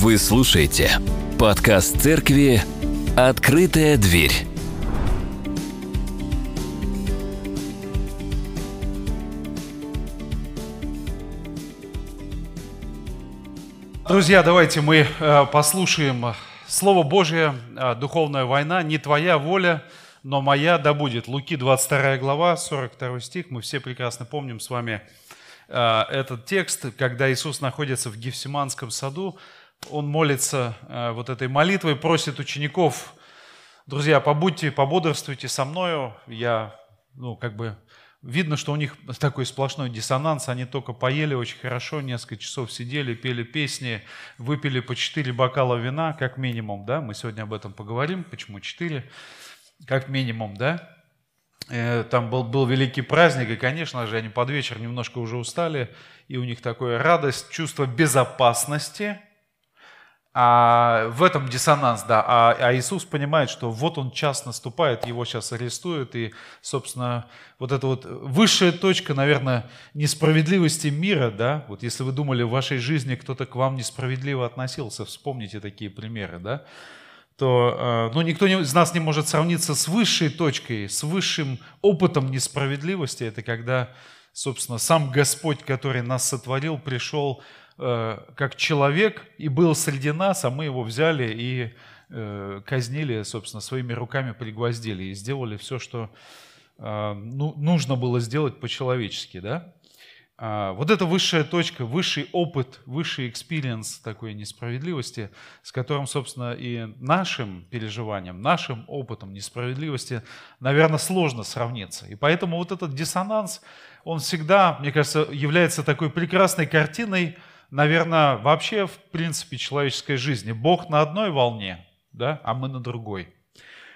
Вы слушаете подкаст церкви «Открытая дверь». Друзья, давайте мы э, послушаем Слово Божье, э, духовная война, не твоя воля, но моя да будет. Луки 22 глава, 42 стих, мы все прекрасно помним с вами э, этот текст, когда Иисус находится в Гефсиманском саду, он молится э, вот этой молитвой, просит учеников, друзья, побудьте, пободрствуйте со мною. Я, ну, как бы, видно, что у них такой сплошной диссонанс. Они только поели очень хорошо, несколько часов сидели, пели песни, выпили по четыре бокала вина, как минимум, да. Мы сегодня об этом поговорим, почему четыре, как минимум, да. Э, там был, был великий праздник, и, конечно же, они под вечер немножко уже устали, и у них такое радость, чувство безопасности – а в этом диссонанс, да. А, а Иисус понимает, что вот он час наступает, его сейчас арестуют, и, собственно, вот эта вот высшая точка, наверное, несправедливости мира, да, вот если вы думали, в вашей жизни кто-то к вам несправедливо относился, вспомните такие примеры, да, то ну, никто из нас не может сравниться с высшей точкой, с высшим опытом несправедливости. Это когда, собственно, сам Господь, который нас сотворил, пришел как человек и был среди нас, а мы его взяли и э, казнили, собственно, своими руками пригвоздили и сделали все, что э, ну, нужно было сделать по-человечески, да? А, вот это высшая точка, высший опыт, высший experience такой несправедливости, с которым, собственно, и нашим переживанием, нашим опытом несправедливости, наверное, сложно сравниться. И поэтому вот этот диссонанс, он всегда, мне кажется, является такой прекрасной картиной наверное, вообще в принципе человеческой жизни. Бог на одной волне, да, а мы на другой.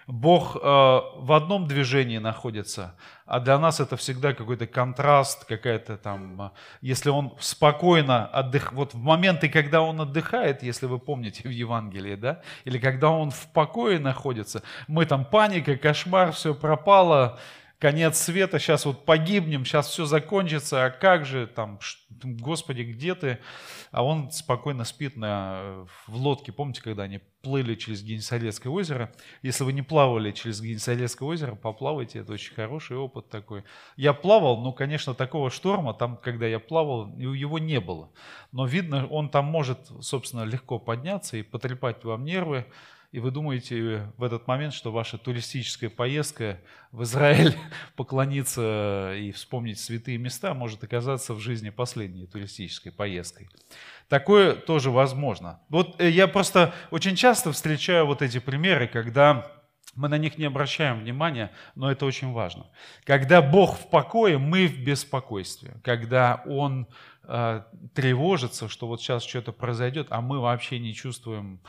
Бог э, в одном движении находится, а для нас это всегда какой-то контраст, какая-то там, э, если он спокойно отдых, вот в моменты, когда он отдыхает, если вы помните в Евангелии, да, или когда он в покое находится, мы там паника, кошмар, все пропало, конец света, сейчас вот погибнем, сейчас все закончится, а как же там, Господи, где ты? А он спокойно спит на, в лодке. Помните, когда они плыли через Генесарецкое озеро? Если вы не плавали через Генесарецкое озеро, поплавайте, это очень хороший опыт такой. Я плавал, но, конечно, такого шторма, там, когда я плавал, его не было. Но видно, он там может, собственно, легко подняться и потрепать вам нервы, и вы думаете в этот момент, что ваша туристическая поездка в Израиль поклониться и вспомнить святые места может оказаться в жизни последней туристической поездкой. Такое тоже возможно. Вот э, я просто очень часто встречаю вот эти примеры, когда мы на них не обращаем внимания, но это очень важно. Когда Бог в покое, мы в беспокойстве. Когда Он э, тревожится, что вот сейчас что-то произойдет, а мы вообще не чувствуем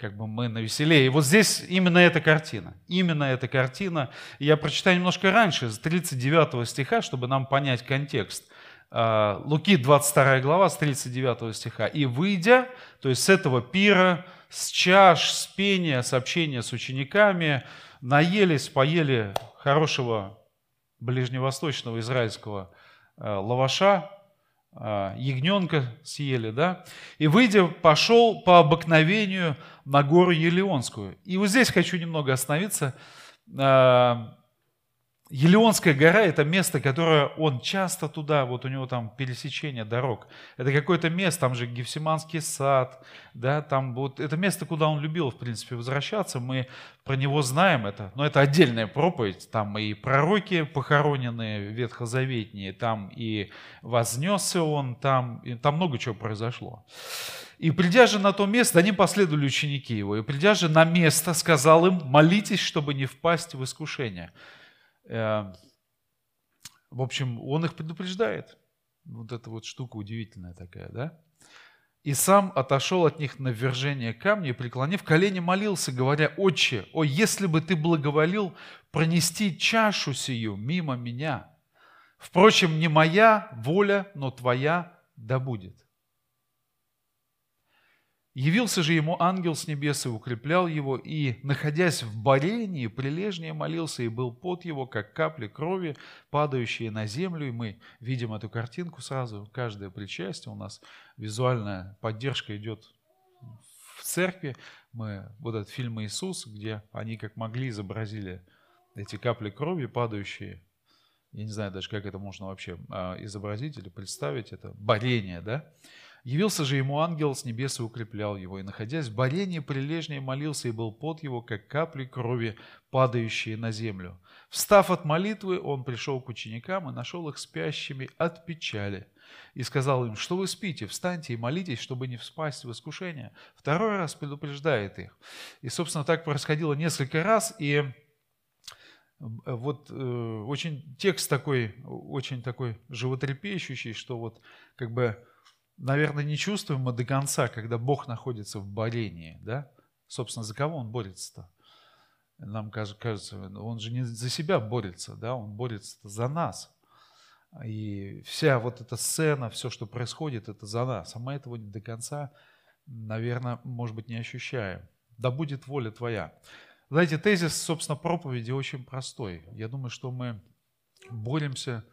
как бы мы на веселее. И вот здесь именно эта картина. Именно эта картина. Я прочитаю немножко раньше, с 39 стиха, чтобы нам понять контекст. А, Луки 22 глава, с 39 стиха. «И выйдя, то есть с этого пира, с чаш, с пения, с общения с учениками, наелись, поели хорошего ближневосточного израильского а, лаваша, ягненка съели, да, и выйдя, пошел по обыкновению на гору Елеонскую. И вот здесь хочу немного остановиться. Елеонская гора – это место, которое он часто туда, вот у него там пересечение дорог. Это какое-то место, там же Гефсиманский сад, да, там вот это место, куда он любил, в принципе, возвращаться. Мы про него знаем это, но это отдельная проповедь. Там и пророки похоронены ветхозаветние, там и вознесся он, там, и там много чего произошло. И придя же на то место, они последовали ученики его, и придя же на место, сказал им, молитесь, чтобы не впасть в искушение. Эм, в общем, он их предупреждает. Вот эта вот штука удивительная такая, да? И сам отошел от них на ввержение камня и, преклонив колени, молился, говоря, «Отче, о, если бы ты благоволил пронести чашу сию мимо меня! Впрочем, не моя воля, но твоя да будет». Явился же ему ангел с небес и укреплял его, и, находясь в борении, прилежнее молился, и был пот его, как капли крови, падающие на землю. И мы видим эту картинку сразу, каждое причастие у нас визуальная поддержка идет в церкви. Мы, вот этот фильм «Иисус», где они как могли изобразили эти капли крови, падающие. Я не знаю даже, как это можно вообще а, изобразить или представить. Это борение, да? Явился же ему ангел с небес и укреплял его, и, находясь в борении, прилежнее молился, и был под его, как капли крови, падающие на землю. Встав от молитвы, он пришел к ученикам и нашел их спящими от печали. И сказал им, что вы спите, встаньте и молитесь, чтобы не вспасть в искушение. Второй раз предупреждает их. И, собственно, так происходило несколько раз, и вот э, очень текст такой, очень такой животрепещущий, что вот как бы наверное, не чувствуем мы до конца, когда Бог находится в борении, да? Собственно, за кого Он борется-то? Нам кажется, Он же не за себя борется, да? Он борется за нас. И вся вот эта сцена, все, что происходит, это за нас. А мы этого до конца, наверное, может быть, не ощущаем. Да будет воля Твоя. Знаете, тезис, собственно, проповеди очень простой. Я думаю, что мы боремся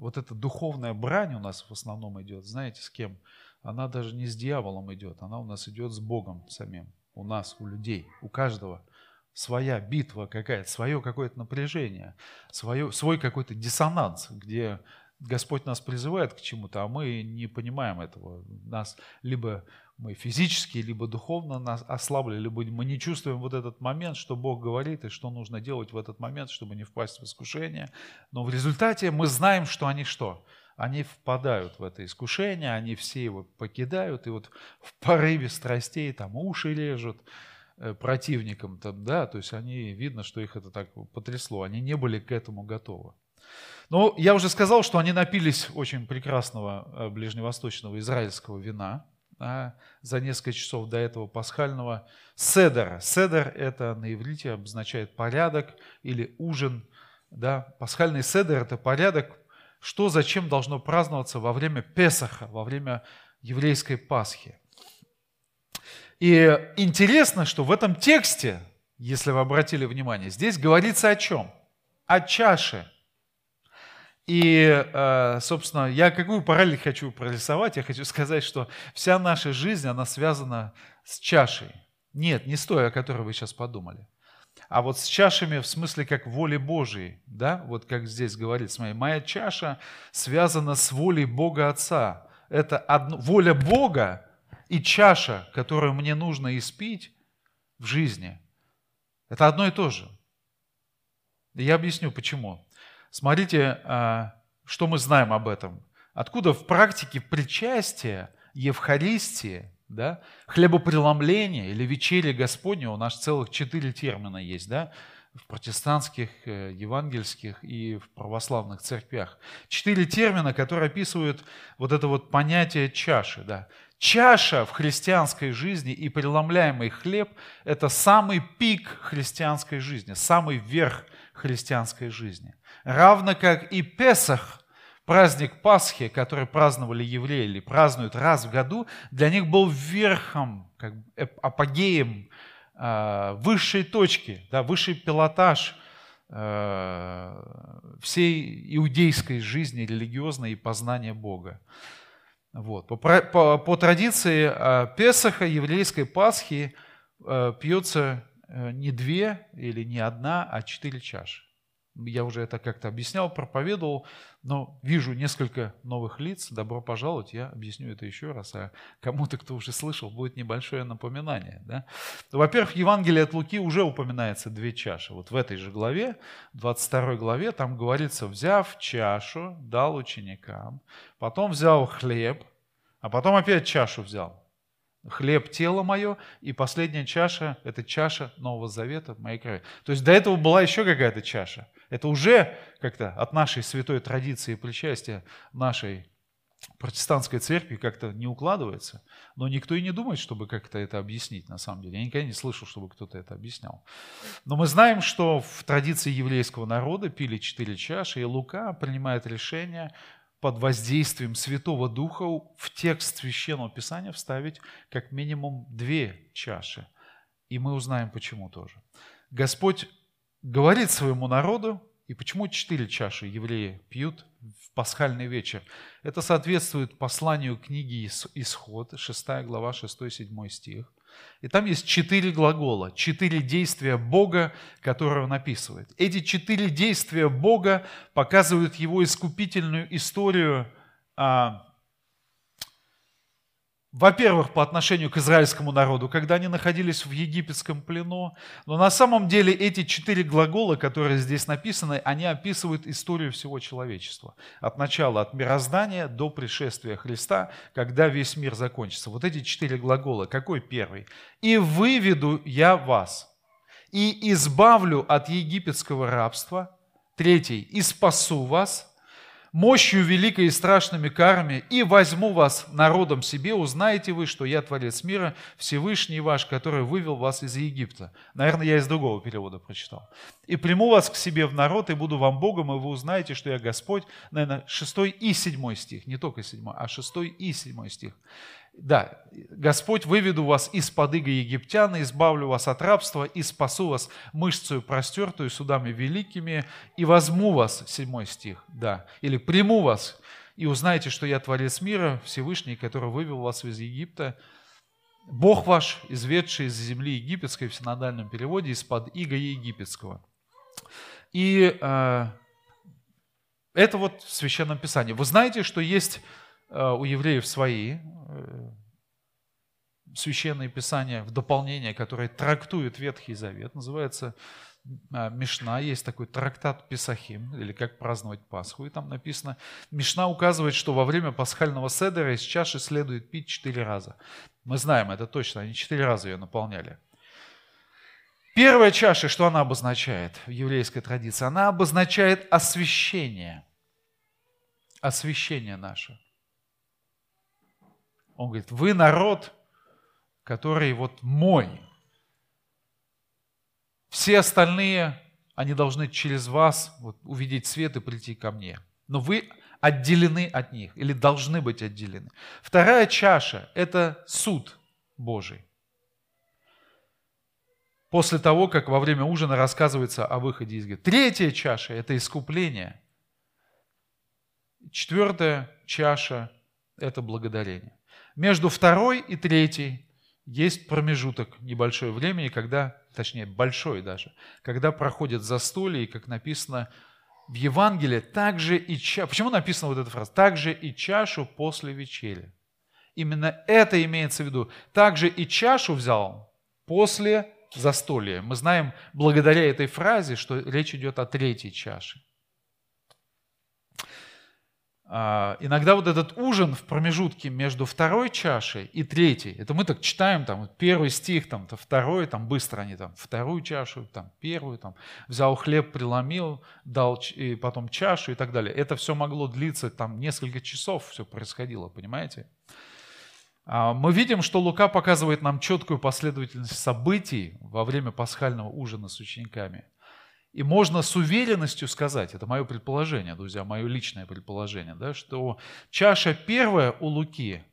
вот эта духовная брань у нас в основном идет, знаете, с кем? Она даже не с дьяволом идет, она у нас идет с Богом самим. У нас, у людей, у каждого своя битва какая-то, свое какое-то напряжение, свое, свой какой-то диссонанс, где Господь нас призывает к чему-то, а мы не понимаем этого. Нас либо мы физически, либо духовно нас ослабли, либо мы не чувствуем вот этот момент, что Бог говорит и что нужно делать в этот момент, чтобы не впасть в искушение. Но в результате мы знаем, что они что? Они впадают в это искушение, они все его покидают, и вот в порыве страстей там уши режут э, противникам, там, да, то есть они, видно, что их это так потрясло, они не были к этому готовы. Но я уже сказал, что они напились очень прекрасного э, ближневосточного израильского вина а, за несколько часов до этого пасхального седера. Седер – это на иврите обозначает порядок или ужин. Да? Пасхальный седер – это порядок, что зачем должно праздноваться во время Песаха, во время еврейской Пасхи. И интересно, что в этом тексте, если вы обратили внимание, здесь говорится о чем? О чаше – и, э, собственно, я какую параллель хочу прорисовать? Я хочу сказать, что вся наша жизнь, она связана с чашей. Нет, не с той, о которой вы сейчас подумали. А вот с чашами в смысле как воли Божией, да, вот как здесь говорится, моя, моя чаша связана с волей Бога Отца. Это одно, воля Бога и чаша, которую мне нужно испить в жизни. Это одно и то же. Я объясню, почему. Смотрите, а, что мы знаем об этом. Откуда в практике причастия, Евхаристии, да, хлебопреломления или вечерия Господня, у нас целых четыре термина есть, да, в протестантских, э, евангельских и в православных церквях. Четыре термина, которые описывают вот это вот понятие чаши. Да. Чаша в христианской жизни и преломляемый хлеб – это самый пик христианской жизни, самый верх христианской жизни. Равно как и Песах, праздник Пасхи, который праздновали евреи или празднуют раз в году, для них был верхом, как апогеем а, высшей точки, да, высший пилотаж а, всей иудейской жизни, религиозной и познания Бога. Вот. По, по, по традиции а, Песаха, еврейской Пасхи, пьется э, не две или не одна, а четыре чаши. Я уже это как-то объяснял, проповедовал, но вижу несколько новых лиц. Добро пожаловать, я объясню это еще раз. А кому-то, кто уже слышал, будет небольшое напоминание. Да? Во-первых, в Евангелии от Луки уже упоминается две чаши. Вот в этой же главе, 22 главе, там говорится, взяв чашу, дал ученикам, потом взял хлеб, а потом опять чашу взял. Хлеб – тело мое, и последняя чаша – это чаша Нового Завета моей крови. То есть до этого была еще какая-то чаша – это уже как-то от нашей святой традиции причастия нашей протестантской церкви как-то не укладывается, но никто и не думает, чтобы как-то это объяснить на самом деле. Я никогда не слышал, чтобы кто-то это объяснял. Но мы знаем, что в традиции еврейского народа пили четыре чаши, и Лука принимает решение под воздействием Святого Духа в текст Священного Писания вставить как минимум две чаши. И мы узнаем, почему тоже. Господь говорит своему народу, и почему четыре чаши евреи пьют в пасхальный вечер? Это соответствует посланию книги Исход, 6 глава, 6-7 стих. И там есть четыре глагола, четыре действия Бога, которые он описывает. Эти четыре действия Бога показывают его искупительную историю а, во-первых, по отношению к израильскому народу, когда они находились в египетском плену. Но на самом деле эти четыре глагола, которые здесь написаны, они описывают историю всего человечества. От начала, от мироздания до пришествия Христа, когда весь мир закончится. Вот эти четыре глагола. Какой первый? «И выведу я вас, и избавлю от египетского рабства». Третий. «И спасу вас» мощью великой и страшными карами, и возьму вас народом себе, узнаете вы, что я Творец мира, Всевышний ваш, который вывел вас из Египта. Наверное, я из другого перевода прочитал. И приму вас к себе в народ, и буду вам Богом, и вы узнаете, что я Господь. Наверное, 6 и 7 стих, не только 7, а 6 и 7 стих. Да, Господь выведу вас из-под иго египтяна, избавлю вас от рабства и спасу вас мышцею простертую судами великими и возьму вас, седьмой стих, да, или приму вас и узнаете, что я Творец мира, Всевышний, который вывел вас из Египта, Бог ваш, изведший из земли египетской в синодальном переводе, из-под иго египетского. И э, это вот в Священном Писании. Вы знаете, что есть у евреев свои э, священные писания в дополнение, которые трактуют Ветхий Завет, называется э, Мишна, есть такой трактат Писахим, или как праздновать Пасху, и там написано, Мишна указывает, что во время пасхального седера из чаши следует пить четыре раза. Мы знаем это точно, они четыре раза ее наполняли. Первая чаша, что она обозначает в еврейской традиции? Она обозначает освящение. Освящение наше. Он говорит, вы народ, который вот мой. Все остальные, они должны через вас вот, увидеть свет и прийти ко мне. Но вы отделены от них или должны быть отделены. Вторая чаша – это суд Божий. После того, как во время ужина рассказывается о выходе из Египта. Третья чаша – это искупление. Четвертая чаша – это благодарение. Между второй и третьей есть промежуток небольшое времени, когда, точнее, большой даже, когда проходит застолье, и, как написано в Евангелии, также и чашу. Почему написана вот эта фраза? Также и чашу после вечери. Именно это имеется в виду. Также и чашу взял после застолья. Мы знаем благодаря этой фразе, что речь идет о третьей чаше. А, иногда вот этот ужин в промежутке между второй чашей и третьей, это мы так читаем, там, первый стих, там, то второй, там, быстро они там, вторую чашу, там, первую, там, взял хлеб, преломил, дал и потом чашу и так далее. Это все могло длиться, там, несколько часов все происходило, понимаете? А, мы видим, что Лука показывает нам четкую последовательность событий во время пасхального ужина с учениками – и можно с уверенностью сказать, это мое предположение, друзья, мое личное предположение, да, что чаша первая у Луки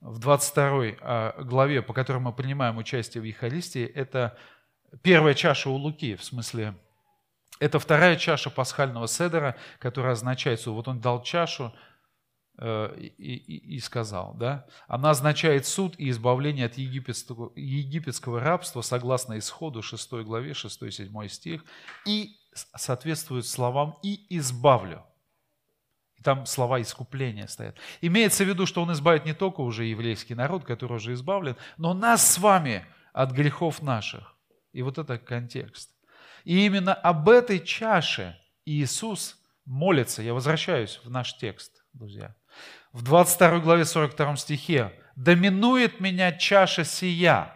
в 22 а, главе, по которой мы принимаем участие в Евхаристии, это первая чаша у Луки, в смысле, это вторая чаша пасхального седера, которая означает, что вот он дал чашу, и, и, и сказал, да, она означает суд и избавление от египетского, египетского рабства согласно исходу 6 главе 6-7 стих и соответствует словам «и избавлю». И там слова искупления стоят. Имеется в виду, что он избавит не только уже еврейский народ, который уже избавлен, но нас с вами от грехов наших. И вот это контекст. И именно об этой чаше Иисус молится. Я возвращаюсь в наш текст, друзья в 22 главе 42 стихе, «Доминует меня чаша сия».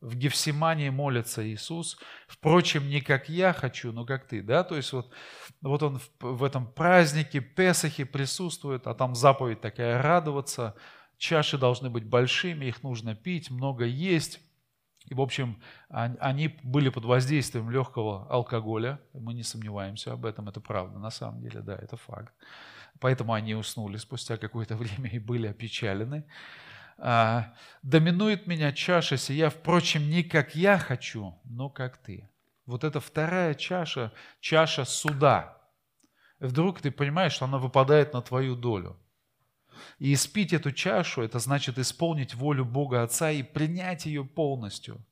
В Гефсимании молится Иисус. Впрочем, не как я хочу, но как ты. Да? То есть вот, вот он в, в этом празднике Песахи присутствует, а там заповедь такая радоваться. Чаши должны быть большими, их нужно пить, много есть. И, в общем, они были под воздействием легкого алкоголя. Мы не сомневаемся об этом, это правда, на самом деле, да, это факт. Поэтому они уснули спустя какое-то время и были опечалены. А, «Доминует меня чаша сия, впрочем, не как я хочу, но как ты». Вот это вторая чаша, чаша суда. Вдруг ты понимаешь, что она выпадает на твою долю. И испить эту чашу, это значит исполнить волю Бога Отца и принять ее полностью.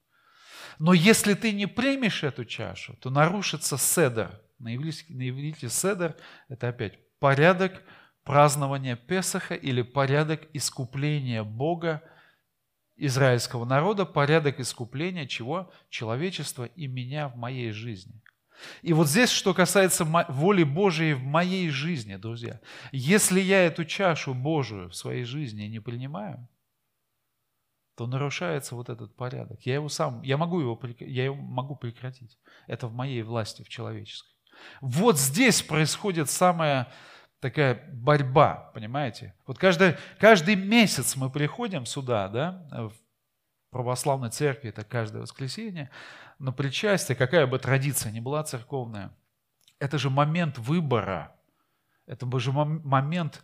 Но если ты не примешь эту чашу, то нарушится седер. На иврите седер – это опять порядок празднования Песаха или порядок искупления Бога израильского народа, порядок искупления чего? Человечества и меня в моей жизни. И вот здесь, что касается воли Божией в моей жизни, друзья, если я эту чашу Божию в своей жизни не принимаю, то нарушается вот этот порядок. Я его сам, я могу его, я его могу прекратить. Это в моей власти, в человеческой. Вот здесь происходит самая такая борьба, понимаете? Вот каждый, каждый месяц мы приходим сюда, да, в православной церкви, это каждое воскресенье, на причастие, какая бы традиция ни была церковная, это же момент выбора, это же момент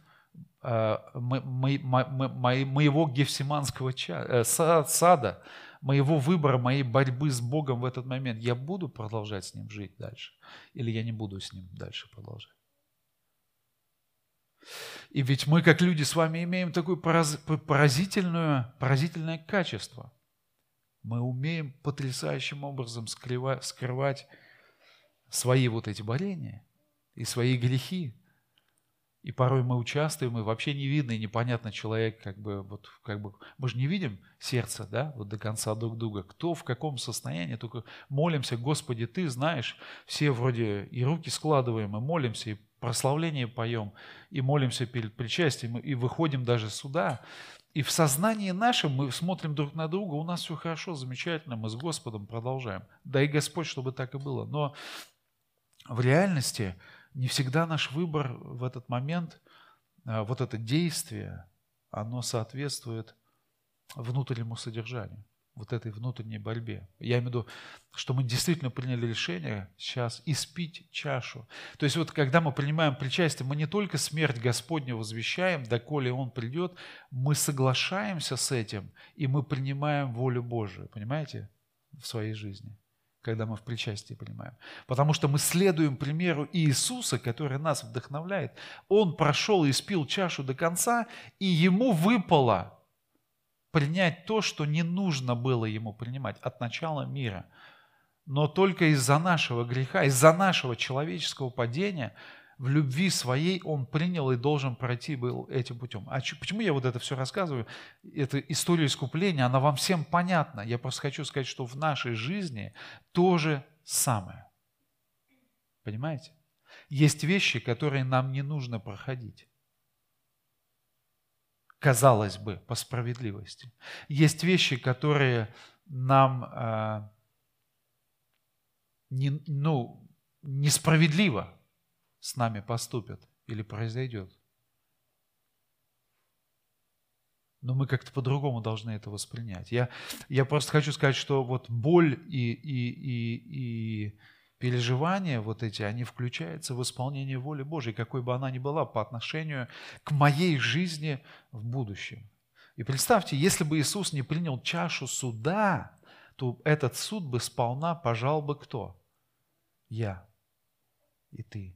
э, моего гефсиманского э, сада, моего выбора, моей борьбы с Богом в этот момент. Я буду продолжать с Ним жить дальше или я не буду с Ним дальше продолжать? И ведь мы, как люди, с вами имеем такое поразительное, поразительное качество. Мы умеем потрясающим образом скрывать, скрывать свои вот эти боления и свои грехи. И порой мы участвуем, и вообще не видно, и непонятно человек, как бы, вот, как бы, мы же не видим сердце, да, вот до конца друг друга. Кто в каком состоянии, только молимся, Господи, Ты знаешь, все вроде и руки складываем, и молимся, и прославление поем, и молимся перед причастием, и выходим даже сюда. И в сознании нашем мы смотрим друг на друга, у нас все хорошо, замечательно, мы с Господом продолжаем. Да и Господь, чтобы так и было. Но в реальности не всегда наш выбор в этот момент, а, вот это действие, оно соответствует внутреннему содержанию вот этой внутренней борьбе. Я имею в виду, что мы действительно приняли решение сейчас испить чашу. То есть вот когда мы принимаем причастие, мы не только смерть Господня возвещаем, доколе Он придет, мы соглашаемся с этим, и мы принимаем волю Божию, понимаете, в своей жизни когда мы в причастии принимаем. Потому что мы следуем примеру Иисуса, который нас вдохновляет. Он прошел и испил чашу до конца, и ему выпало принять то, что не нужно было ему принимать от начала мира. Но только из-за нашего греха, из-за нашего человеческого падения в любви своей он принял и должен пройти был этим путем. А почему я вот это все рассказываю? Эта история искупления, она вам всем понятна. Я просто хочу сказать, что в нашей жизни то же самое. Понимаете? Есть вещи, которые нам не нужно проходить казалось бы, по справедливости. Есть вещи, которые нам э, не, ну, несправедливо с нами поступят или произойдет. Но мы как-то по-другому должны это воспринять. Я, я просто хочу сказать, что вот боль и, и, и, и переживания вот эти, они включаются в исполнение воли Божьей, какой бы она ни была по отношению к моей жизни в будущем. И представьте, если бы Иисус не принял чашу суда, то этот суд бы сполна пожал бы кто? Я и ты.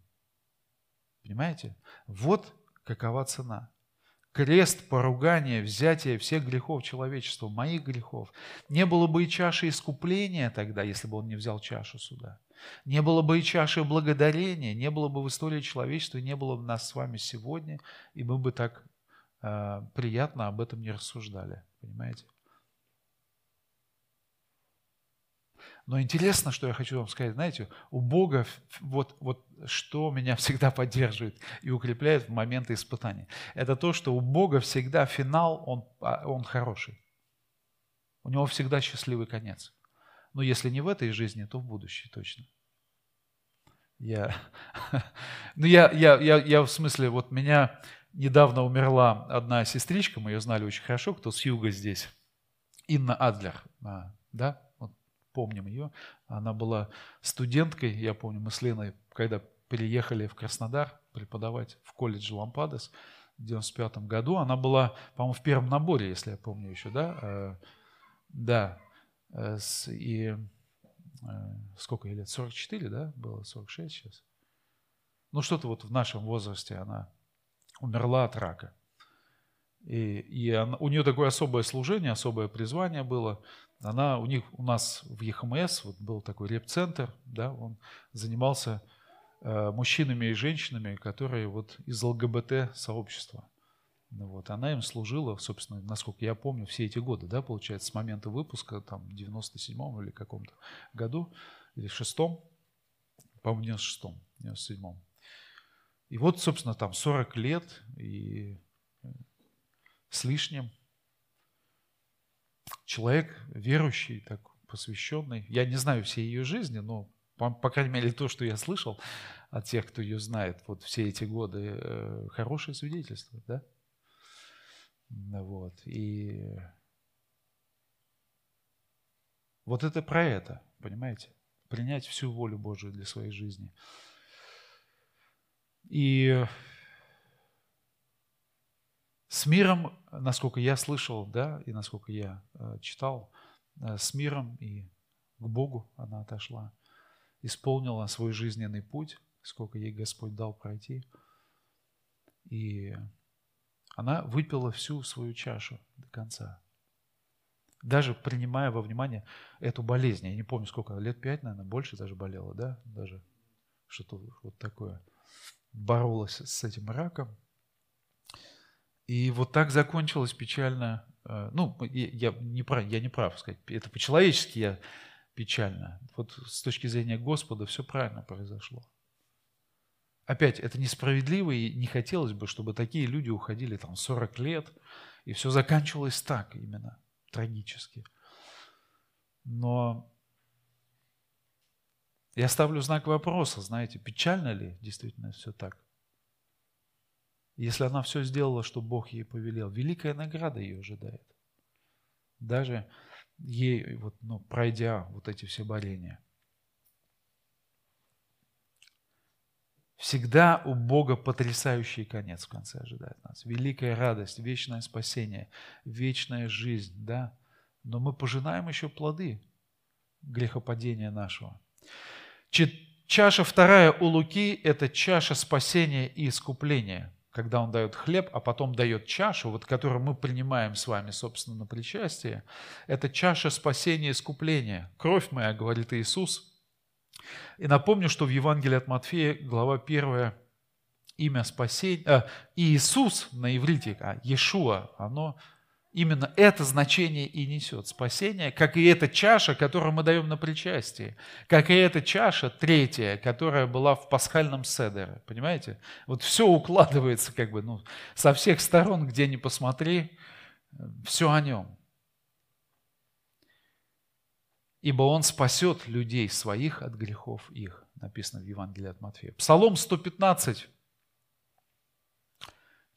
Понимаете? Вот какова цена. Крест, поругание, взятие всех грехов человечества, моих грехов. Не было бы и чаши искупления тогда, если бы он не взял чашу суда. Не было бы и чаши благодарения, не было бы в истории человечества, не было бы нас с вами сегодня, и мы бы так э, приятно об этом не рассуждали. Понимаете? Но интересно, что я хочу вам сказать, знаете, у Бога вот, вот что меня всегда поддерживает и укрепляет в моменты испытаний. Это то, что у Бога всегда финал, он, а, он хороший. У него всегда счастливый конец. Но если не в этой жизни, то в будущей точно. Я, ну я, я, я, я в смысле, вот меня недавно умерла одна сестричка, мы ее знали очень хорошо, кто с юга здесь, Инна Адлер, а, да, помним ее. Она была студенткой, я помню, мы с Леной, когда переехали в Краснодар преподавать в колледже Лампадес в 95 году, она была, по-моему, в первом наборе, если я помню еще, да, э, да, Э, и э, сколько ей лет? 44, да? Было 46 сейчас. Ну, что-то вот в нашем возрасте она умерла от рака. И, и она, у нее такое особое служение, особое призвание было. Она, у них, у нас в ЕХМС вот был такой реп-центр, да, он занимался э, мужчинами и женщинами, которые вот из ЛГБТ-сообщества. Ну вот, она им служила, собственно, насколько я помню, все эти годы, да, получается, с момента выпуска, там, в 97-м или каком-то году, или шестом, по-моему, в 96-м, 97-м. И вот, собственно, там 40 лет и э, с лишним. Человек верующий, так посвященный. Я не знаю всей ее жизни, но, по, по крайней мере, то, что я слышал от тех, кто ее знает, вот все эти годы, э, хорошее свидетельство, да? Вот. И вот это про это, понимаете? Принять всю волю Божию для своей жизни. И с миром, насколько я слышал, да, и насколько я э, читал, э, с миром и к Богу она отошла, исполнила свой жизненный путь, сколько ей Господь дал пройти. И она выпила всю свою чашу до конца. Даже принимая во внимание эту болезнь. Я не помню, сколько, лет пять, наверное, больше даже болела, да? Даже что-то вот такое. Боролась с этим раком. И вот так закончилось печально. Э, ну, я не прав, я не прав сказать. Это по-человечески я печально. Вот с точки зрения Господа все правильно произошло. Опять, это несправедливо, и не хотелось бы, чтобы такие люди уходили там 40 лет, и все заканчивалось так именно, трагически. Но я ставлю знак вопроса, знаете, печально ли действительно все так? Если она все сделала, что Бог ей повелел, великая награда ее ожидает. Даже ей, вот, ну, пройдя вот эти все борения – Всегда у Бога потрясающий конец в конце ожидает нас. Великая радость, вечное спасение, вечная жизнь, да. Но мы пожинаем еще плоды грехопадения нашего. Чаша вторая у Луки – это чаша спасения и искупления, когда он дает хлеб, а потом дает чашу, вот которую мы принимаем с вами, собственно, на причастие. Это чаша спасения и искупления. Кровь моя, говорит Иисус – и напомню, что в Евангелии от Матфея, глава 1, имя спасения, э, Иисус на иврите, а Иешуа, оно именно это значение и несет. Спасение, как и эта чаша, которую мы даем на причастие, как и эта чаша третья, которая была в пасхальном седере. Понимаете? Вот все укладывается как бы ну, со всех сторон, где ни посмотри, все о нем. ибо Он спасет людей своих от грехов их, написано в Евангелии от Матфея. Псалом 115,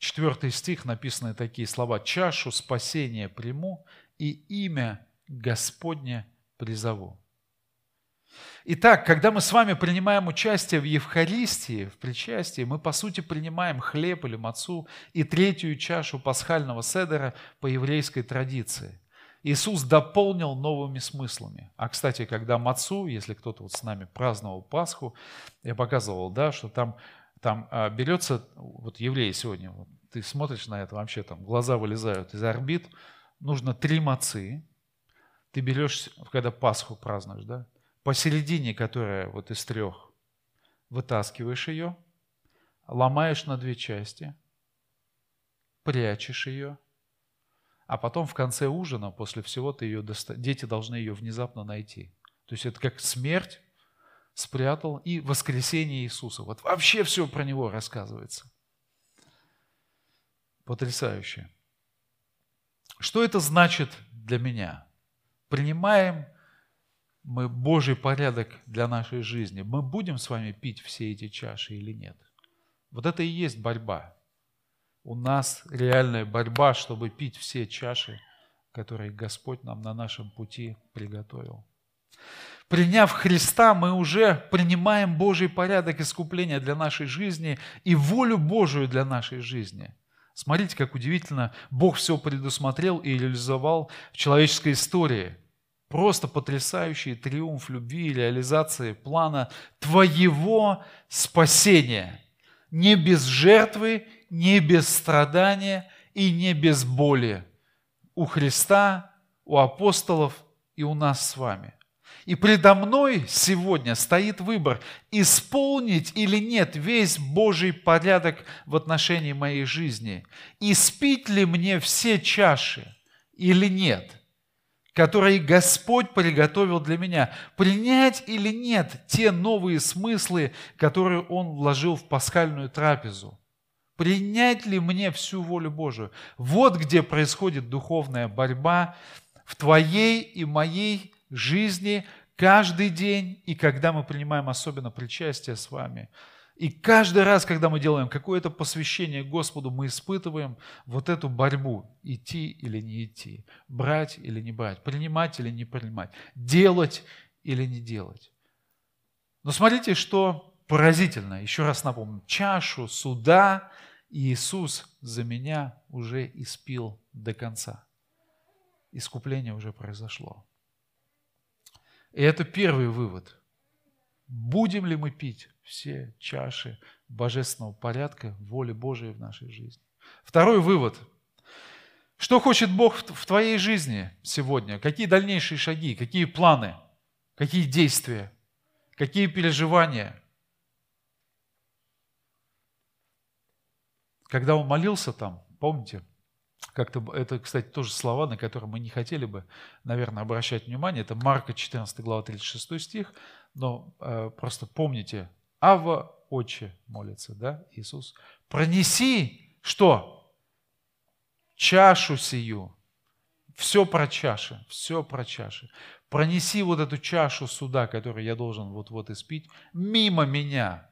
4 стих, написаны такие слова. «Чашу спасения приму, и имя Господне призову». Итак, когда мы с вами принимаем участие в Евхаристии, в причастии, мы по сути принимаем хлеб или мацу и третью чашу пасхального седера по еврейской традиции. Иисус дополнил новыми смыслами. А, кстати, когда Мацу, если кто-то вот с нами праздновал Пасху, я показывал, да, что там, там а, берется, вот евреи сегодня, вот, ты смотришь на это, вообще там глаза вылезают из орбит, нужно три мацы, ты берешь, когда Пасху празднуешь, да, посередине, которая вот из трех, вытаскиваешь ее, ломаешь на две части, прячешь ее, а потом в конце ужина, после всего, ты ее доста... дети должны ее внезапно найти. То есть это как смерть спрятал и воскресение Иисуса. Вот вообще все про него рассказывается. Потрясающе. Что это значит для меня? Принимаем мы Божий порядок для нашей жизни. Мы будем с вами пить все эти чаши или нет? Вот это и есть борьба у нас реальная борьба, чтобы пить все чаши, которые Господь нам на нашем пути приготовил. Приняв Христа, мы уже принимаем Божий порядок искупления для нашей жизни и волю Божию для нашей жизни. Смотрите, как удивительно Бог все предусмотрел и реализовал в человеческой истории. Просто потрясающий триумф любви и реализации плана твоего спасения. Не без жертвы не без страдания и не без боли у Христа, у апостолов и у нас с вами. И предо мной сегодня стоит выбор, исполнить или нет весь Божий порядок в отношении моей жизни. Испить ли мне все чаши или нет, которые Господь приготовил для меня. Принять или нет те новые смыслы, которые Он вложил в пасхальную трапезу. Принять ли мне всю волю Божию? Вот где происходит духовная борьба в твоей и моей жизни каждый день, и когда мы принимаем особенно причастие с вами. И каждый раз, когда мы делаем какое-то посвящение Господу, мы испытываем вот эту борьбу. Идти или не идти, брать или не брать, принимать или не принимать, делать или не делать. Но смотрите, что поразительно. Еще раз напомню. Чашу суда Иисус за меня уже испил до конца искупление уже произошло. И это первый вывод. Будем ли мы пить все чаши божественного порядка, воли Божией в нашей жизни? Второй вывод. Что хочет Бог в твоей жизни сегодня? Какие дальнейшие шаги? Какие планы? Какие действия? Какие переживания? Когда он молился там, помните, как-то это, кстати, тоже слова, на которые мы не хотели бы, наверное, обращать внимание. Это Марка 14 глава 36 стих, но э, просто помните, Ава Отче молится, да, Иисус. Пронеси что? Чашу сию. Все про чаши, все про чаши. Пронеси вот эту чашу суда, которую я должен вот-вот испить, мимо меня.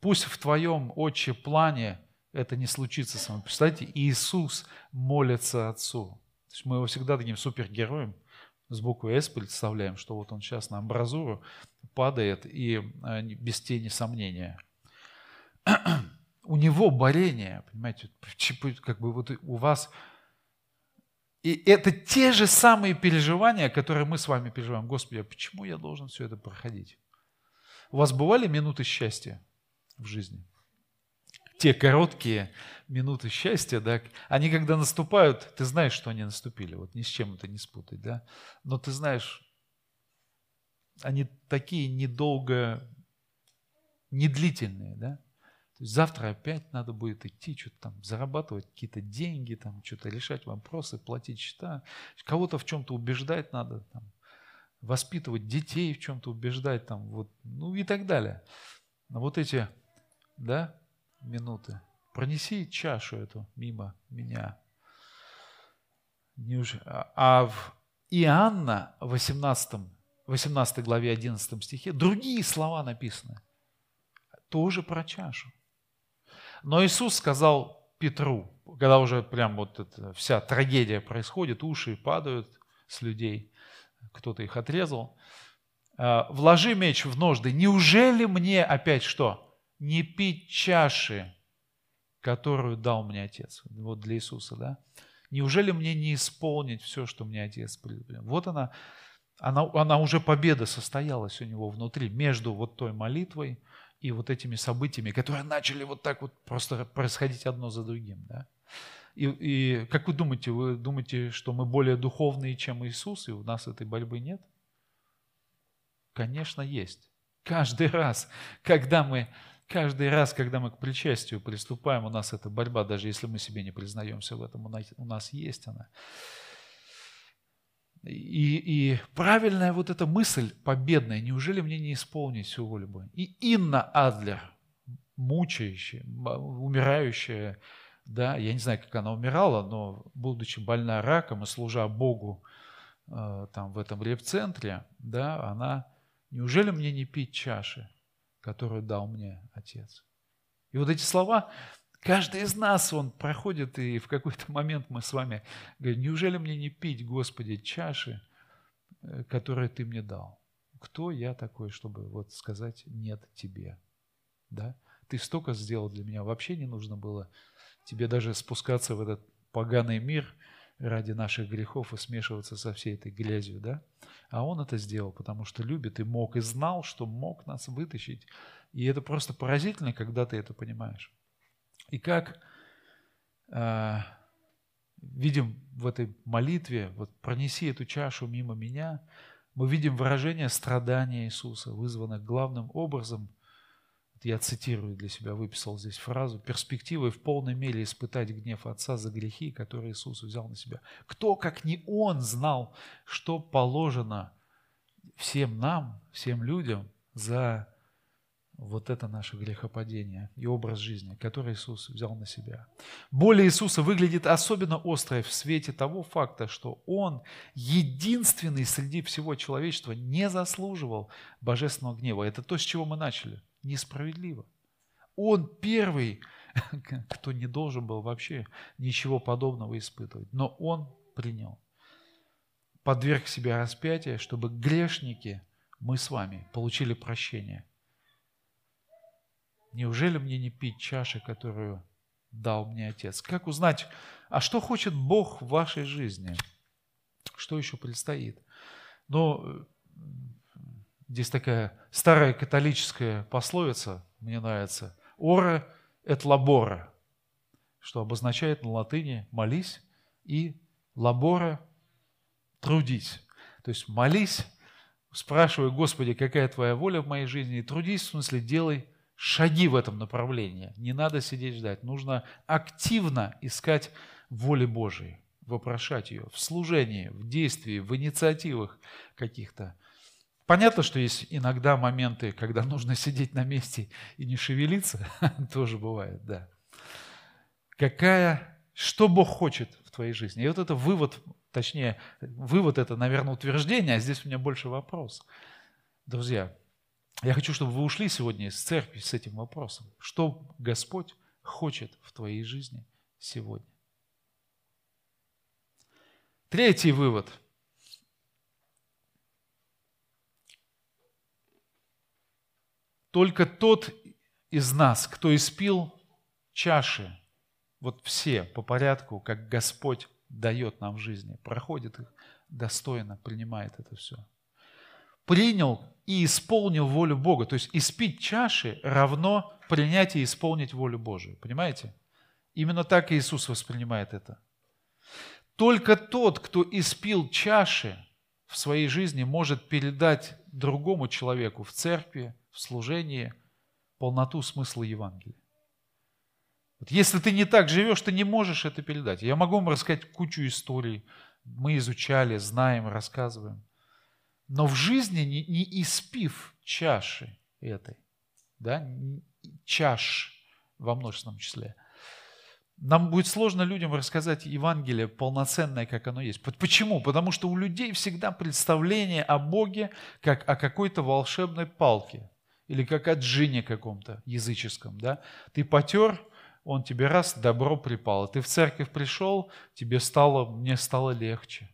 Пусть в твоем, Отче, плане это не случится с вами. Представьте, Иисус молится Отцу. То есть мы его всегда таким супергероем с буквой «С» представляем, что вот он сейчас на амбразуру падает и э, без тени сомнения. У него борение, понимаете, как бы вот у вас... И это те же самые переживания, которые мы с вами переживаем. Господи, а почему я должен все это проходить? У вас бывали минуты счастья в жизни? Те короткие минуты счастья, да, они когда наступают, ты знаешь, что они наступили, вот ни с чем это не спутать, да, но ты знаешь, они такие недолго, недлительные, да, то есть завтра опять надо будет идти, что-то там зарабатывать какие-то деньги, там что-то решать вопросы, платить счета, кого-то в чем-то убеждать надо, там, воспитывать детей в чем-то убеждать, там, вот, ну и так далее. Но вот эти, да, минуты. Пронеси чашу эту мимо меня. А в Иоанна 18, 18 главе 11 стихе другие слова написаны. Тоже про чашу. Но Иисус сказал Петру, когда уже прям вот эта вся трагедия происходит, уши падают с людей, кто-то их отрезал, «А, вложи меч в ножды, неужели мне опять что? Не пить чаши, которую дал мне Отец. Вот для Иисуса, да? Неужели мне не исполнить все, что мне Отец предупредил? Вот она, она, она уже победа состоялась у него внутри, между вот той молитвой и вот этими событиями, которые начали вот так вот просто происходить одно за другим, да? И, и как вы думаете, вы думаете, что мы более духовные, чем Иисус, и у нас этой борьбы нет? Конечно, есть. Каждый раз, когда мы Каждый раз, когда мы к причастию приступаем, у нас эта борьба, даже если мы себе не признаемся в этом, у нас есть она. И, и правильная вот эта мысль победная, неужели мне не исполнить всю волю Божью? И Инна Адлер, мучающая, умирающая, да, я не знаю, как она умирала, но будучи больна раком и служа Богу э, там в этом реп-центре, да, она, неужели мне не пить чаши? Которую дал мне Отец. И вот эти слова, каждый из нас, он проходит, и в какой-то момент мы с вами говорим, неужели мне не пить, Господи, чаши, э, которые Ты мне дал? Кто я такой, чтобы вот сказать «нет тебе»? Да? Ты столько сделал для меня, вообще не нужно было тебе даже спускаться в этот поганый мир ради наших грехов и смешиваться со всей этой грязью, да? А он это сделал, потому что любит и мог, и знал, что мог нас вытащить. И это просто поразительно, когда ты это понимаешь. И как э, видим в этой молитве, вот пронеси эту чашу мимо меня, мы видим выражение страдания Иисуса, вызванное главным образом, я цитирую для себя, выписал здесь фразу, перспективой в полной мере испытать гнев Отца за грехи, которые Иисус взял на себя. Кто, как не Он, знал, что положено всем нам, всем людям за вот это наше грехопадение и образ жизни, который Иисус взял на себя. Боль Иисуса выглядит особенно острой в свете того факта, что Он, единственный среди всего человечества, не заслуживал божественного гнева. Это то, с чего мы начали. Несправедливо. Он первый, кто не должен был вообще ничего подобного испытывать. Но Он принял. Подверг себя распятие, чтобы грешники, мы с вами, получили прощение – Неужели мне не пить чаши, которую дал мне Отец? Как узнать, а что хочет Бог в вашей жизни? Что еще предстоит? Ну, здесь такая старая католическая пословица, мне нравится. «Ора et labora», что обозначает на латыни «молись» и «labora» – «трудись». То есть молись, спрашивай, Господи, какая Твоя воля в моей жизни, и трудись, в смысле делай шаги в этом направлении. Не надо сидеть ждать. Нужно активно искать воли Божией, вопрошать ее в служении, в действии, в инициативах каких-то. Понятно, что есть иногда моменты, когда нужно сидеть на месте и не шевелиться. Тоже бывает, да. Какая, что Бог хочет в твоей жизни? И вот это вывод, точнее, вывод это, наверное, утверждение, а здесь у меня больше вопрос. Друзья, я хочу, чтобы вы ушли сегодня из церкви с этим вопросом. Что Господь хочет в твоей жизни сегодня? Третий вывод. Только тот из нас, кто испил чаши, вот все по порядку, как Господь дает нам в жизни, проходит их достойно, принимает это все – принял и исполнил волю Бога. То есть испить чаши равно принять и исполнить волю Божию. Понимаете? Именно так Иисус воспринимает это. Только тот, кто испил чаши в своей жизни, может передать другому человеку в церкви, в служении полноту смысла Евангелия. Вот если ты не так живешь, ты не можешь это передать. Я могу вам рассказать кучу историй. Мы изучали, знаем, рассказываем но в жизни не, не испив чаши этой, да, чаш во множественном числе, нам будет сложно людям рассказать Евангелие полноценное, как оно есть. Почему? Потому что у людей всегда представление о Боге как о какой-то волшебной палке или как о джине каком-то языческом. Да? Ты потер, он тебе раз добро припало. Ты в церковь пришел, тебе стало, мне стало легче.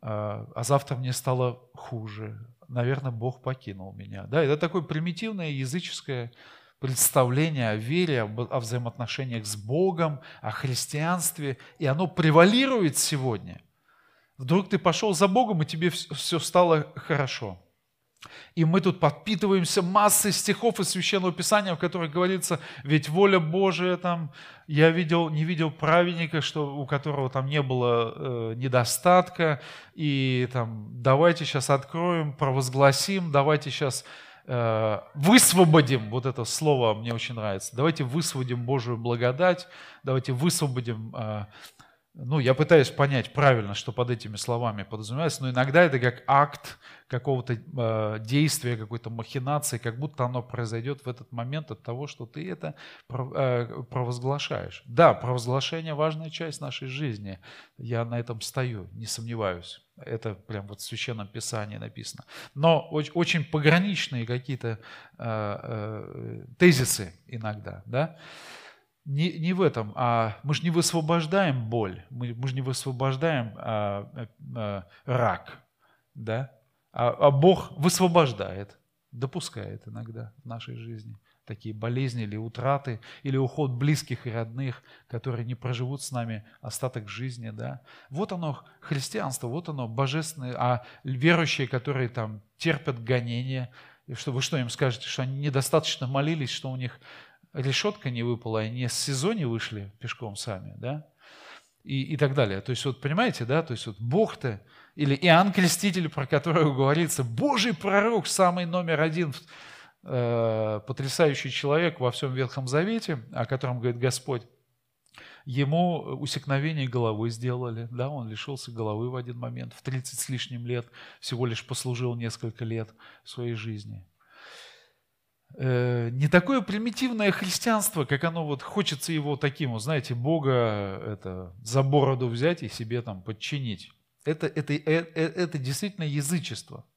А, а завтра мне стало хуже. Наверное, Бог покинул меня. Да, это такое примитивное языческое представление о вере, о взаимоотношениях с Богом, о христианстве, и оно превалирует сегодня. Вдруг ты пошел за Богом, и тебе все стало хорошо – и мы тут подпитываемся массой стихов из Священного Писания, в которых говорится, ведь воля Божия там, я видел, не видел праведника, что, у которого там не было э, недостатка, и там давайте сейчас откроем, провозгласим, давайте сейчас э, высвободим, вот это слово мне очень нравится, давайте высвободим Божию благодать, давайте высвободим э, ну, я пытаюсь понять правильно, что под этими словами подразумевается, но иногда это как акт какого-то э, действия, какой-то махинации, как будто оно произойдет в этот момент от того, что ты это э, провозглашаешь. Да, провозглашение – важная часть нашей жизни. Я на этом стою, не сомневаюсь. Это прям вот в Священном Писании написано. Но очень, пограничные какие-то э, э, тезисы иногда, да не, не в этом, а мы же не высвобождаем боль, мы, мы же не высвобождаем а, а, а, рак, да? А, а Бог высвобождает, допускает иногда в нашей жизни такие болезни или утраты, или уход близких и родных, которые не проживут с нами остаток жизни. Да? Вот оно христианство, вот оно божественное, а верующие, которые там терпят гонения, и что вы что им скажете, что они недостаточно молились, что у них решетка не выпала, они с сезоне вышли пешком сами, да, и, и так далее. То есть вот понимаете, да, то есть вот Бог-то, или Иоанн Креститель, про которого говорится, Божий пророк, самый номер один, э, потрясающий человек во всем Ветхом Завете, о котором говорит Господь, ему усекновение головы сделали, да, он лишился головы в один момент, в 30 с лишним лет, всего лишь послужил несколько лет своей жизни. Э, не такое примитивное христианство, как оно вот хочется его таким, вот, знаете, Бога это, за бороду взять и себе там подчинить. Это, это, это, э, это действительно язычество –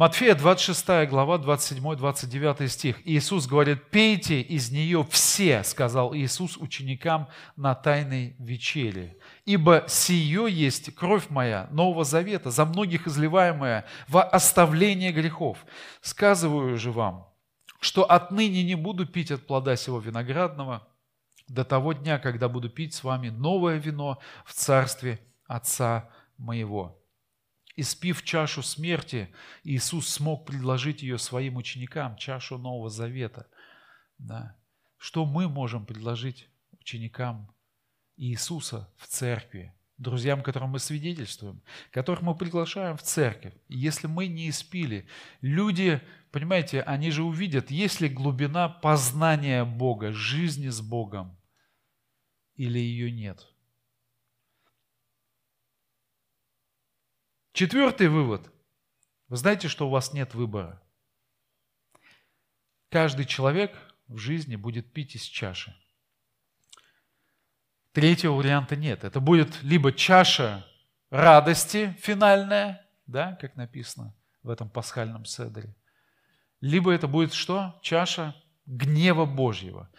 Матфея 26 глава, 27-29 стих. Иисус говорит, пейте из нее все, сказал Иисус ученикам на тайной вечере. Ибо сие есть кровь моя Нового Завета, за многих изливаемая во оставление грехов. Сказываю же вам, что отныне не буду пить от плода сего виноградного до того дня, когда буду пить с вами новое вино в царстве Отца моего. Испив чашу смерти, Иисус смог предложить ее своим ученикам, чашу Нового Завета. Да. Что мы можем предложить ученикам Иисуса в церкви, друзьям, которым мы свидетельствуем, которых мы приглашаем в церковь. Если мы не испили, люди, понимаете, они же увидят, есть ли глубина познания Бога, жизни с Богом, или ее нет. Четвертый вывод. Вы знаете, что у вас нет выбора. Каждый человек в жизни будет пить из чаши. Третьего варианта нет. Это будет либо чаша радости финальная, да, как написано в этом пасхальном седере, либо это будет что? Чаша гнева Божьего.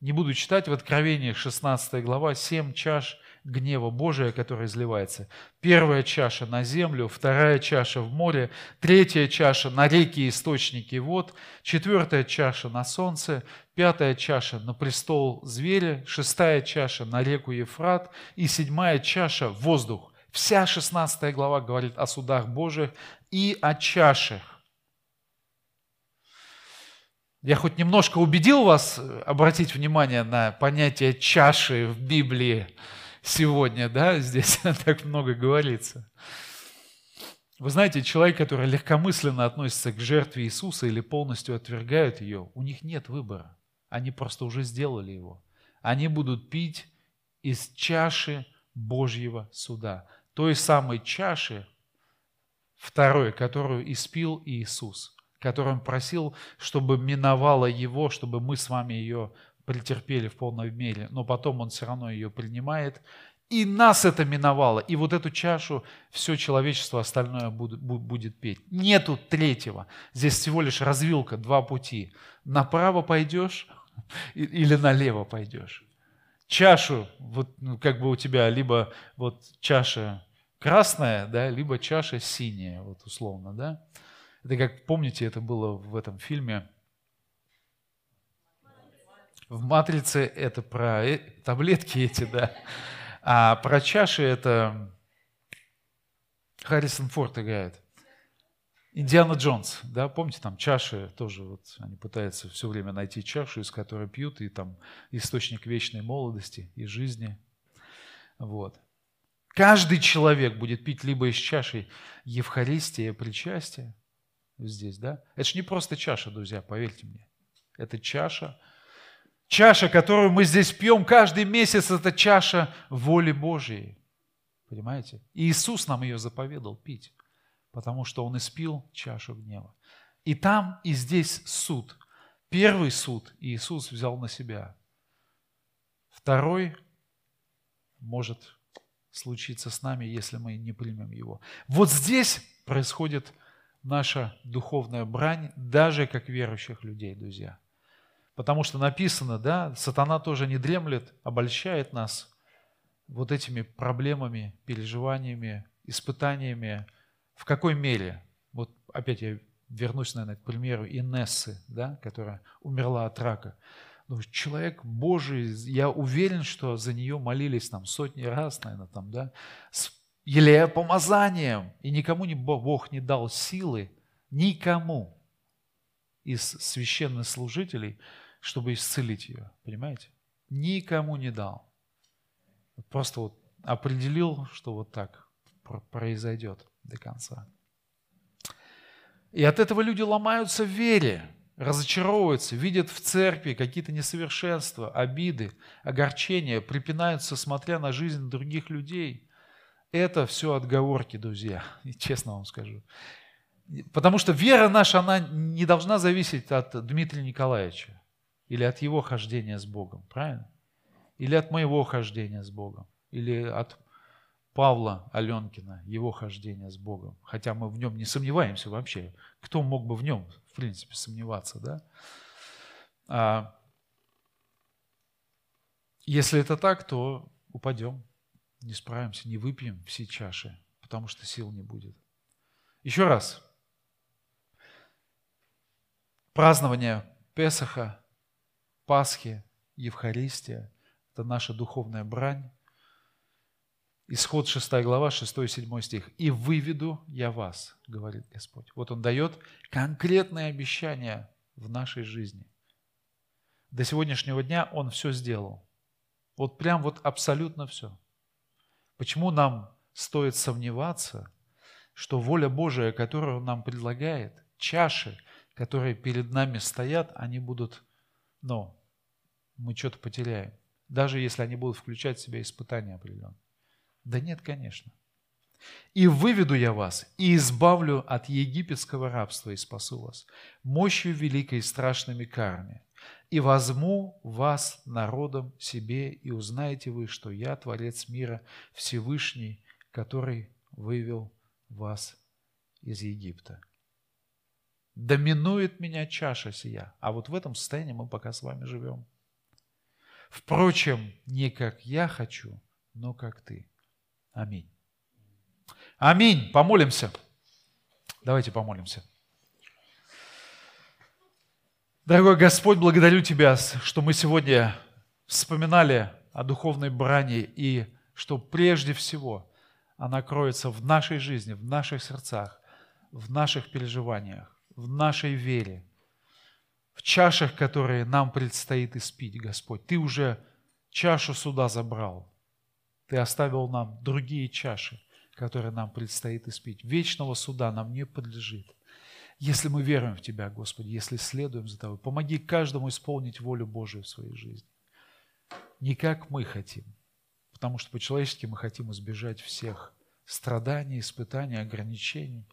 Не буду читать в Откровении 16 глава, семь чаш гнева Божия, который изливается. Первая чаша на землю, вторая чаша в море, третья чаша на реки источники вод, четвертая чаша на солнце, пятая чаша на престол зверя, шестая чаша на реку Ефрат и седьмая чаша воздух. Вся 16 глава говорит о судах Божьих и о чашах. Я хоть немножко убедил вас обратить внимание на понятие чаши в Библии сегодня, да, здесь так много говорится. Вы знаете, человек, который легкомысленно относится к жертве Иисуса или полностью отвергает ее, у них нет выбора. Они просто уже сделали его. Они будут пить из чаши Божьего суда. Той самой чаши, второй, которую испил Иисус, которым просил, чтобы миновала его, чтобы мы с вами ее претерпели в полной мере, но потом Он все равно ее принимает. И нас это миновало. И вот эту чашу все человечество остальное будет, будет петь. Нету третьего. Здесь всего лишь развилка, два пути. Направо пойдешь или налево пойдешь. Чашу, вот ну, как бы у тебя либо вот чаша красная, да, либо чаша синяя, вот условно, да. Это как, помните, это было в этом фильме в «Матрице» это про э, таблетки эти, да. А про чаши это Харрисон Форд играет. Индиана Джонс, да, помните, там чаши тоже, вот они пытаются все время найти чашу, из которой пьют, и там источник вечной молодости и жизни. Вот. Каждый человек будет пить либо из чаши Евхаристия, причастия, здесь, да. Это же не просто чаша, друзья, поверьте мне. Это чаша Чаша, которую мы здесь пьем каждый месяц, это чаша воли Божьей. Понимаете? И Иисус нам ее заповедал пить, потому что Он испил чашу гнева. И там, и здесь суд. Первый суд Иисус взял на себя. Второй может случиться с нами, если мы не примем его. Вот здесь происходит наша духовная брань, даже как верующих людей, друзья – Потому что написано, да, сатана тоже не дремлет, обольщает нас вот этими проблемами, переживаниями, испытаниями. В какой мере? Вот опять я вернусь, наверное, к примеру Инессы, да, которая умерла от рака. Ну, человек Божий, я уверен, что за нее молились там сотни раз, наверное, там, да, с елея помазанием. И никому не, Бог не дал силы, никому из священнослужителей, чтобы исцелить ее. Понимаете? Никому не дал. Просто вот определил, что вот так произойдет до конца. И от этого люди ломаются в вере, разочаровываются, видят в церкви какие-то несовершенства, обиды, огорчения, припинаются, смотря на жизнь других людей. Это все отговорки, друзья, и честно вам скажу. Потому что вера наша, она не должна зависеть от Дмитрия Николаевича или от его хождения с Богом, правильно? Или от моего хождения с Богом, или от Павла Аленкина, его хождение с Богом. Хотя мы в нем не сомневаемся вообще. Кто мог бы в нем, в принципе, сомневаться, да? А если это так, то упадем, не справимся, не выпьем все чаши, потому что сил не будет. Еще раз. Празднование Песаха, Пасхи, Евхаристия – это наша духовная брань, Исход 6 глава, 6-7 стих. «И выведу я вас», говорит Господь. Вот Он дает конкретные обещания в нашей жизни. До сегодняшнего дня Он все сделал. Вот прям вот абсолютно все. Почему нам стоит сомневаться, что воля Божия, которую Он нам предлагает, чаши, которые перед нами стоят, они будут, ну, мы что-то потеряем. Даже если они будут включать в себя испытания определенные. Да нет, конечно. «И выведу я вас, и избавлю от египетского рабства, и спасу вас, мощью великой и страшными карами, и возьму вас народом себе, и узнаете вы, что я Творец мира Всевышний, который вывел вас из Египта». Доминует меня чаша сия. А вот в этом состоянии мы пока с вами живем. Впрочем, не как я хочу, но как ты. Аминь. Аминь. Помолимся. Давайте помолимся. Дорогой Господь, благодарю Тебя, что мы сегодня вспоминали о духовной брани и что прежде всего она кроется в нашей жизни, в наших сердцах, в наших переживаниях, в нашей вере, в чашах, которые нам предстоит испить, Господь. Ты уже чашу суда забрал. Ты оставил нам другие чаши, которые нам предстоит испить. Вечного суда нам не подлежит. Если мы веруем в Тебя, Господи, если следуем за Тобой, помоги каждому исполнить волю Божию в своей жизни. Не как мы хотим, потому что по-человечески мы хотим избежать всех страданий, испытаний, ограничений.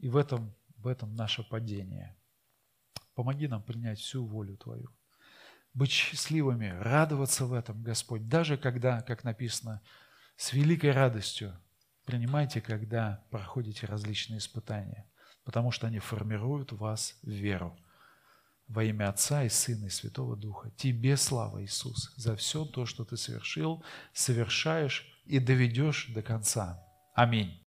И в этом, в этом наше падение. Помоги нам принять всю волю Твою быть счастливыми, радоваться в этом, Господь, даже когда, как написано, с великой радостью принимайте, когда проходите различные испытания, потому что они формируют в вас веру. Во имя Отца и Сына и Святого Духа. Тебе слава, Иисус, за все то, что Ты совершил, совершаешь и доведешь до конца. Аминь.